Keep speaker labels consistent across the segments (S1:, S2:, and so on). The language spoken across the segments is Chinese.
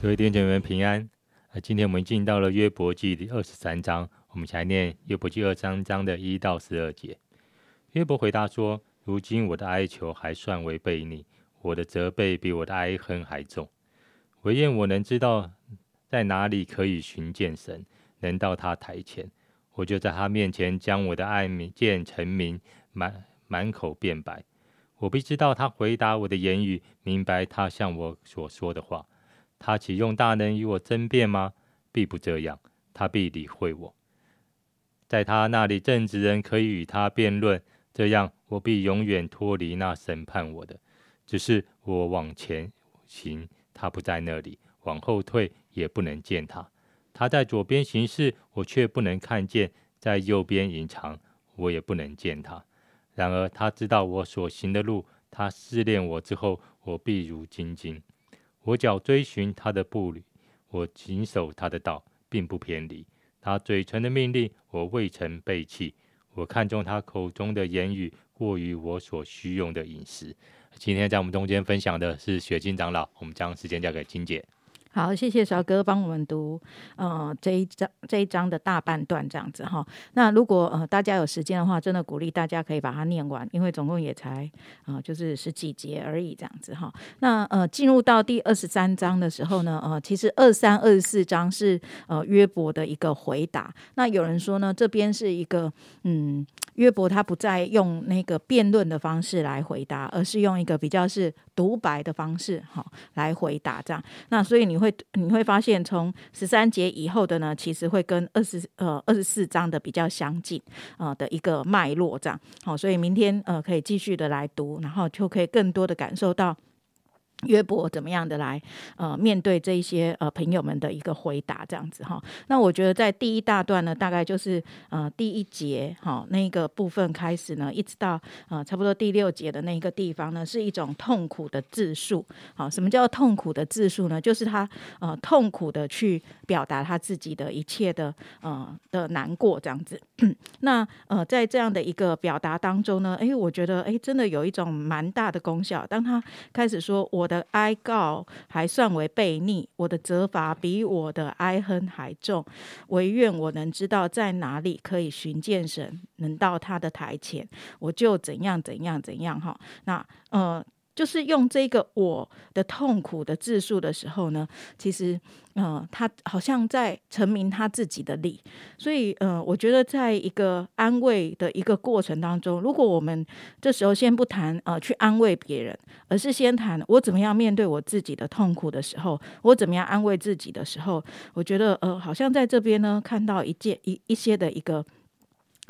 S1: 各位弟兄姐妹平安。今天我们进到了约伯记第二十三章，我们才念约伯记二章章的一到十二节。约伯回答说：“如今我的哀求还算违背你，我的责备比我的哀恨还重。唯愿我能知道在哪里可以寻见神，能到他台前，我就在他面前将我的爱见成名，满满口辩白。我必知道他回答我的言语，明白他向我所说的话。”他岂用大能与我争辩吗？必不这样，他必理会我。在他那里，正直人可以与他辩论，这样我必永远脱离那审判我的。只是我往前行，他不在那里；往后退，也不能见他。他在左边行事，我却不能看见；在右边隐藏，我也不能见他。然而他知道我所行的路，他试炼我之后，我必如金晶。我脚追寻他的步履，我谨守他的道，并不偏离。他嘴唇的命令，我未曾背弃。我看中他口中的言语，过于我所需用的饮食。今天在我们中间分享的是雪晶长老，我们将时间交给金姐。
S2: 好，谢谢小哥帮我们读，呃，这一章这一章的大半段这样子哈。那如果呃大家有时间的话，真的鼓励大家可以把它念完，因为总共也才啊就是十几节而已这样子哈。那呃进入到第二十三章的时候呢，呃其实二三二十四章是呃约伯的一个回答。那有人说呢，这边是一个嗯。约伯他不再用那个辩论的方式来回答，而是用一个比较是独白的方式，哈，来回答这样。那所以你会你会发现，从十三节以后的呢，其实会跟二十呃二十四章的比较相近啊的一个脉络这样。好，所以明天呃可以继续的来读，然后就可以更多的感受到。约伯怎么样的来呃面对这一些呃朋友们的一个回答这样子哈？那我觉得在第一大段呢，大概就是呃第一节哈那个部分开始呢，一直到呃差不多第六节的那个地方呢，是一种痛苦的自述。好，什么叫痛苦的自述呢？就是他呃痛苦的去表达他自己的一切的呃的难过这样子。那呃在这样的一个表达当中呢，哎，我觉得哎真的有一种蛮大的功效。当他开始说我的。哀告还算为悖逆，我的责罚比我的哀恨还重。唯愿我能知道在哪里可以寻见神，能到他的台前，我就怎样怎样怎样哈。那呃。就是用这个我的痛苦的自述的时候呢，其实，嗯，他好像在成名他自己的理，所以，嗯，我觉得在一个安慰的一个过程当中，如果我们这时候先不谈呃去安慰别人，而是先谈我怎么样面对我自己的痛苦的时候，我怎么样安慰自己的时候，我觉得呃，好像在这边呢看到一件一一些的一个。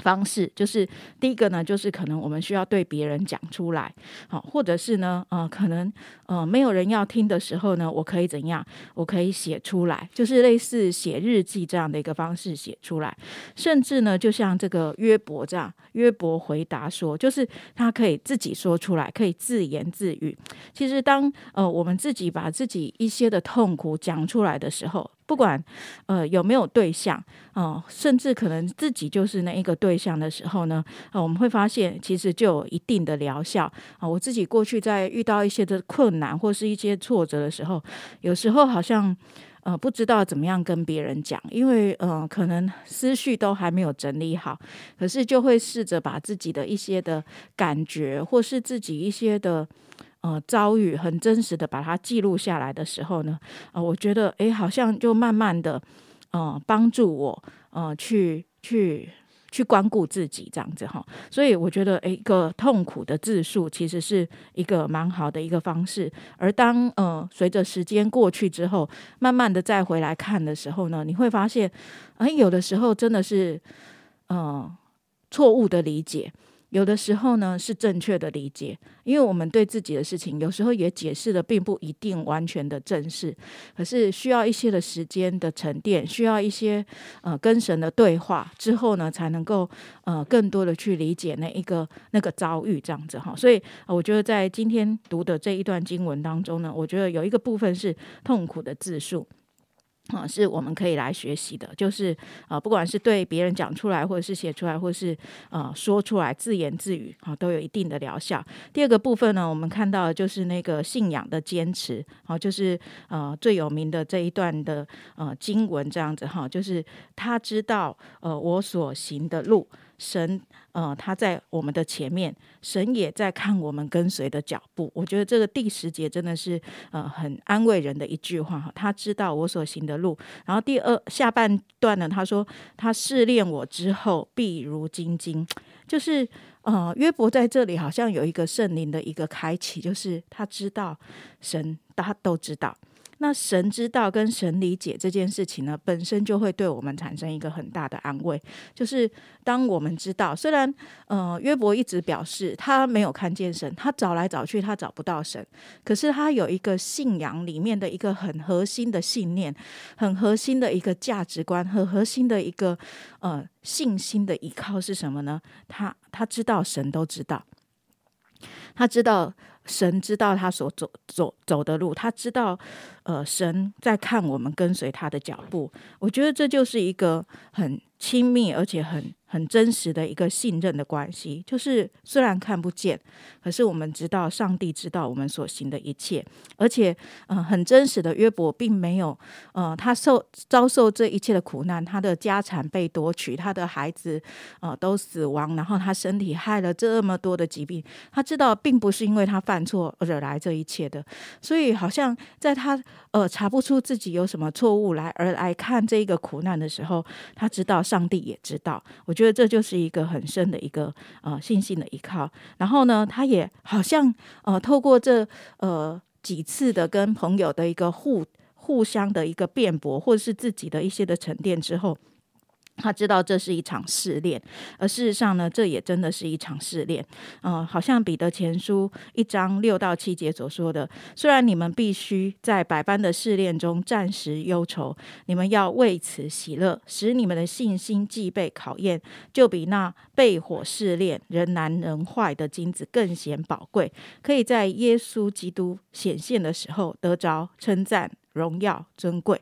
S2: 方式就是第一个呢，就是可能我们需要对别人讲出来，好，或者是呢，呃，可能呃没有人要听的时候呢，我可以怎样？我可以写出来，就是类似写日记这样的一个方式写出来，甚至呢，就像这个约伯这样，约伯回答说，就是他可以自己说出来，可以自言自语。其实当呃我们自己把自己一些的痛苦讲出来的时候，不管呃有没有对象，哦，甚至可能自己就是那一个对象的时候呢，啊，我们会发现其实就有一定的疗效啊。我自己过去在遇到一些的困难或是一些挫折的时候，有时候好像呃不知道怎么样跟别人讲，因为呃可能思绪都还没有整理好，可是就会试着把自己的一些的感觉或是自己一些的。呃，遭遇很真实的把它记录下来的时候呢，呃，我觉得诶，好像就慢慢的，呃，帮助我，呃，去去去关顾自己这样子哈。所以我觉得，一个痛苦的自述其实是一个蛮好的一个方式。而当呃随着时间过去之后，慢慢的再回来看的时候呢，你会发现，哎，有的时候真的是，呃，错误的理解。有的时候呢是正确的理解，因为我们对自己的事情有时候也解释的并不一定完全的正视，可是需要一些的时间的沉淀，需要一些呃跟神的对话之后呢，才能够呃更多的去理解那一个那个遭遇这样子哈。所以、我觉得在今天读的这一段经文当中呢，我觉得有一个部分是痛苦的自述。啊、是我们可以来学习的，就是啊，不管是对别人讲出来，或者是写出来，或者是呃说出来，自言自语啊、都有一定的疗效。第二个部分呢，我们看到的就是那个信仰的坚持，好、就是呃最有名的这一段的呃经文这样子哈、就是他知道呃我所行的路，神呃他在我们的前面，神也在看我们跟随的脚步。我觉得这个第十节真的是呃很安慰人的一句话哈，他知道我所行的路。然后第二下半段呢，他说他试炼我之后，必如金晶，就是呃约伯在这里好像有一个圣灵的一个开启，就是他知道神他都知道。那神知道跟神理解这件事情呢，本身就会对我们产生一个很大的安慰。就是当我们知道，虽然呃约伯一直表示他没有看见神，他找来找去他找不到神，可是他有一个信仰里面的一个很核心的信念，很核心的一个价值观，很核心的一个呃信心的依靠是什么呢？他他知道神都知道，他知道神知道他所走走走的路，他知道呃神在看我们跟随他的脚步。我觉得这就是一个很亲密而且很很真实的一个信任的关系。就是虽然看不见，可是我们知道上帝知道我们所行的一切，而且嗯、呃很真实的约伯并没有呃他受遭受这一切的苦难，他的家产被夺取，他的孩子呃都死亡，然后他身体害了这么多的疾病，他知道并不是因为他犯错惹来这一切的，所以好像在他呃查不出自己有什么错误来而来看这一个苦难的时候，他知道上帝也知道。我所以这就是一个很深的一个呃信心的依靠。然后呢，他也好像呃透过这呃几次的跟朋友的一个互互相的一个辩驳，或者是自己的一些的沉淀之后。他知道这是一场试炼，而事实上呢，这也真的是一场试炼。嗯、好像彼得前书一章六到七节所说的，虽然你们必须在百般的试炼中暂时忧愁，你们要为此喜乐，使你们的信心既被考验，就比那被火试炼、人难人坏的金子更显宝贵，可以在耶稣基督显现的时候得着称赞、荣耀、尊贵。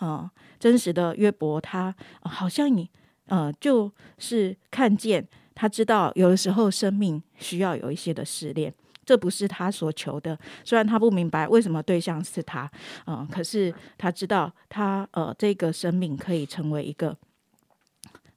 S2: 嗯、真实的约伯他，好像你呃，就是看见他知道，有的时候生命需要有一些的试炼。这不是他所求的，虽然他不明白为什么对象是他，嗯、可是他知道他呃，这个生命可以成为一个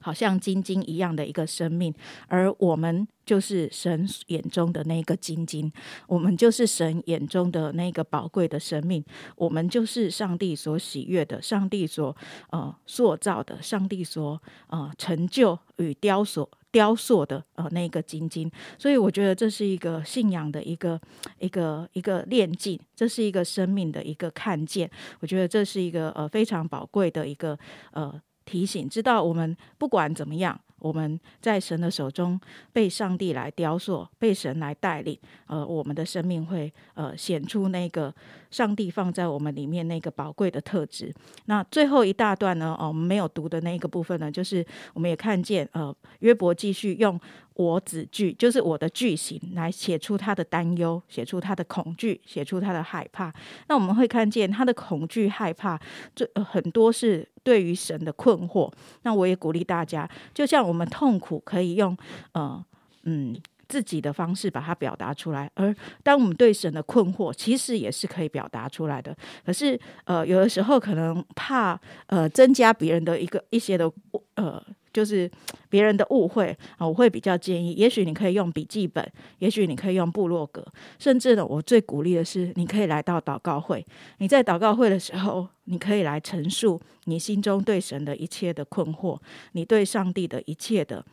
S2: 好像金晶一样的一个生命，而我们就是神眼中的那个金晶，我们就是神眼中的那个宝贵的生命，我们就是上帝所喜悦的，上帝所呃塑造的，上帝所呃成就与雕塑。雕塑的呃那个金晶，所以我觉得这是一个信仰的一个一个一个炼境，这是一个生命的一个看见。我觉得这是一个呃非常宝贵的一个呃提醒，知道我们不管怎么样，我们在神的手中被上帝来雕塑，被神来带领，呃，我们的生命会呃显出那个上帝放在我们里面那个宝贵的特质。那最后一大段呢，哦，我们没有读的那个部分呢，就是我们也看见呃约伯继续用我子句，就是我的句型来写出他的担忧，写出他的恐惧，写出他的害怕。那我们会看见他的恐惧、害怕，最、呃、很多是对于神的困惑。那我也鼓励大家，就像我们痛苦可以用呃嗯自己的方式把它表达出来，而当我们对神的困惑，其实也是可以表达出来的。可是呃有的时候可能怕呃增加别人的一个一些的呃。就是别人的误会啊，我会比较建议，也许你可以用笔记本，也许你可以用部落格，甚至呢，我最鼓励的是，你可以来到祷告会。你在祷告会的时候，你可以来陈述你心中对神的一切的困惑，你对上帝的一切的。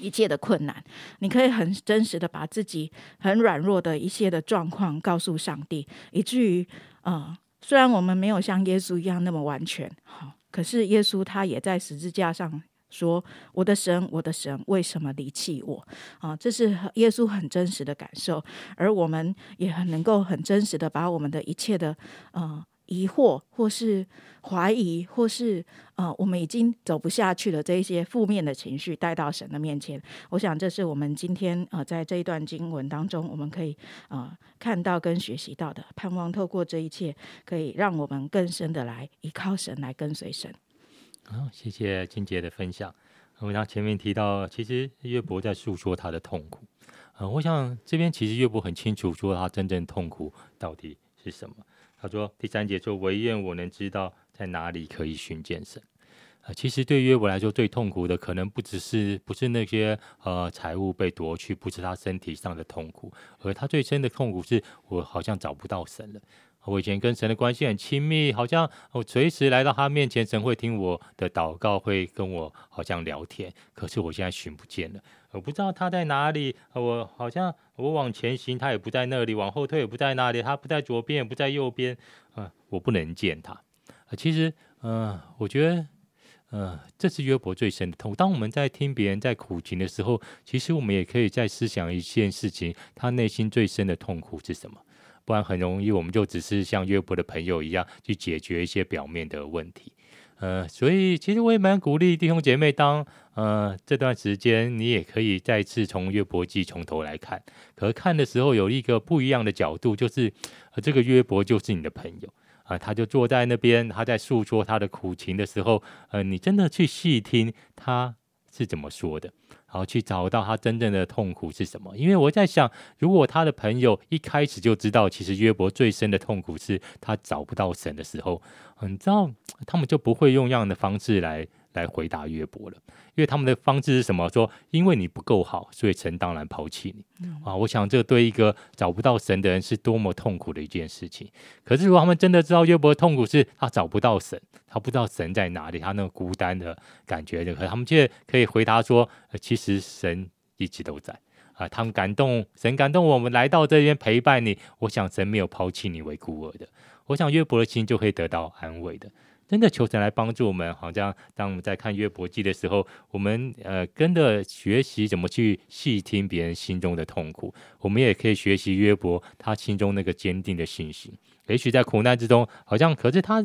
S2: 一切的困难，你可以很真实的把自己很软弱的一些的状况告诉上帝，以至于，呃，虽然我们没有像耶稣一样那么完全，好，可是耶稣他也在十字架上说：“我的神，我的神，为什么离弃我？”啊，这是耶稣很真实的感受，而我们也很能够很真实的把我们的一切的呃疑惑，或是怀疑，或是呃我们已经走不下去了这一些负面的情绪带到神的面前。我想这是我们今天呃在这一段经文当中，我们可以呃看到跟学习到的，盼望透过这一切，可以让我们更深的来依靠神，来跟随神。
S1: 谢谢金杰的分享。我们刚前面提到，其实约伯在诉说他的痛苦。呃，我想这边其实约伯很清楚说他真正痛苦到底是什么。他说第三节说：“唯愿我能知道在哪里可以寻见神。”啊，其实对约伯来说，最痛苦的可能不只是不是那些呃财物被夺去，不是他身体上的痛苦，而他最深的痛苦是我好像找不到神了。我以前跟神的关系很亲密，好像我随时来到他面前，神会听我的祷告，会跟我好像聊天。可是我现在寻不见了，我不知道他在哪里。我好像我往前行，他也不在那里；往后退也不在那里。他不在左边，也不在右边。啊，我不能见他。啊，其实，嗯，我觉得，嗯，这是约伯最深的痛。当我们在听别人在苦情的时候，其实我们也可以在思想一件事情：他内心最深的痛苦是什么？不然很容易，我们就只是像约伯的朋友一样去解决一些表面的问题。呃，所以其实我也蛮鼓励弟兄姐妹，当呃这段时间你也可以再次从约伯记从头来看。可看的时候有一个不一样的角度，就是呃这个约伯就是你的朋友啊，他就坐在那边，他在诉说他的苦情的时候，呃，你真的去细听他是怎么说的。然后去找到他真正的痛苦是什么？因为我在想，如果他的朋友一开始就知道，其实约伯最深的痛苦是他找不到神的时候，你知道，他们就不会用这样的方式来。来回答约伯了，因为他们的方式是什么？说因为你不够好，所以神当然抛弃你啊！我想这对一个找不到神的人是多么痛苦的一件事情。可是如果他们真的知道约伯的痛苦是他找不到神，他不知道神在哪里，他那个孤单的感觉，可他们却可以回答说：其实神一直都在啊！他们感动神，感动我们来到这边陪伴你。我想神没有抛弃你为孤儿的。我想约伯的心就会得到安慰的。真的求神来帮助我们，好像当我们在看约伯记的时候，我们呃跟着学习怎么去细听别人心中的痛苦，我们也可以学习约伯他心中那个坚定的信心。也许在苦难之中，好像可是他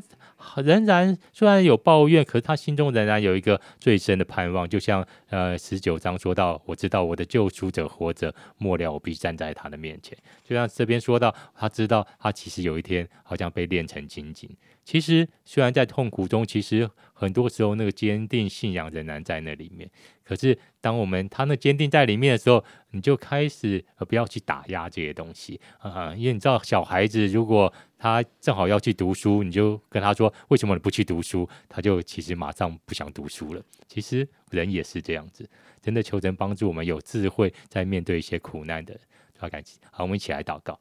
S1: 仍然虽然有抱怨，可是他心中仍然有一个最深的盼望。就像呃十九章说到，我知道我的救赎者活着，末了我必站在他的面前。就像这边说到，他知道他其实有一天好像被炼成金金。其实，虽然在痛苦中，其实很多时候那个坚定信仰仍然在那里面。可是，当我们他那坚定在里面的时候，你就开始不要去打压这些东西啊，因为你知道，小孩子如果他正好要去读书，你就跟他说为什么你不去读书，他就其实马上不想读书了。其实人也是这样子，真的求神帮助我们有智慧，在面对一些苦难的。好，感谢，好，我们一起来祷告。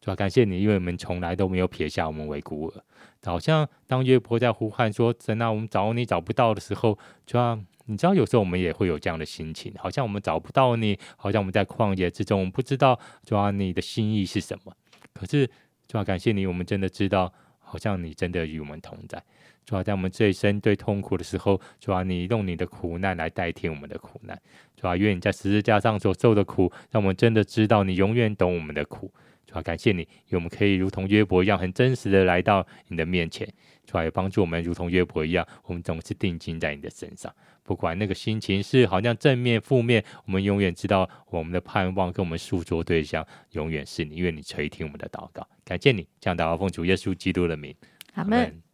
S1: 主要感谢你，因为我们从来都没有撇下我们为孤儿。好像当约伯在呼喊说：“神啊，我们找你找不到的时候，主要你知道，有时候我们也会有这样的心情，好像我们找不到你，好像我们在旷野之中，我们不知道主要你的心意是什么。可是主要感谢你，我们真的知道，好像你真的与我们同在。主要在我们最深最痛苦的时候，主要你用你的苦难来代替我们的苦难。主要愿你在十字架上所受的苦，让我们真的知道你永远懂我们的苦。”主要感谢你，因为我们可以如同约伯一样，很真实的来到你的面前。主要也帮助我们，如同约伯一样，我们总是定睛在你的身上。不管那个心情是好像正面、负面，我们永远知道我们的盼望跟我们诉说对象永远是你，因为你垂听我们的祷告。感谢你，这样祷告奉主耶稣基督的名，
S2: 阿门。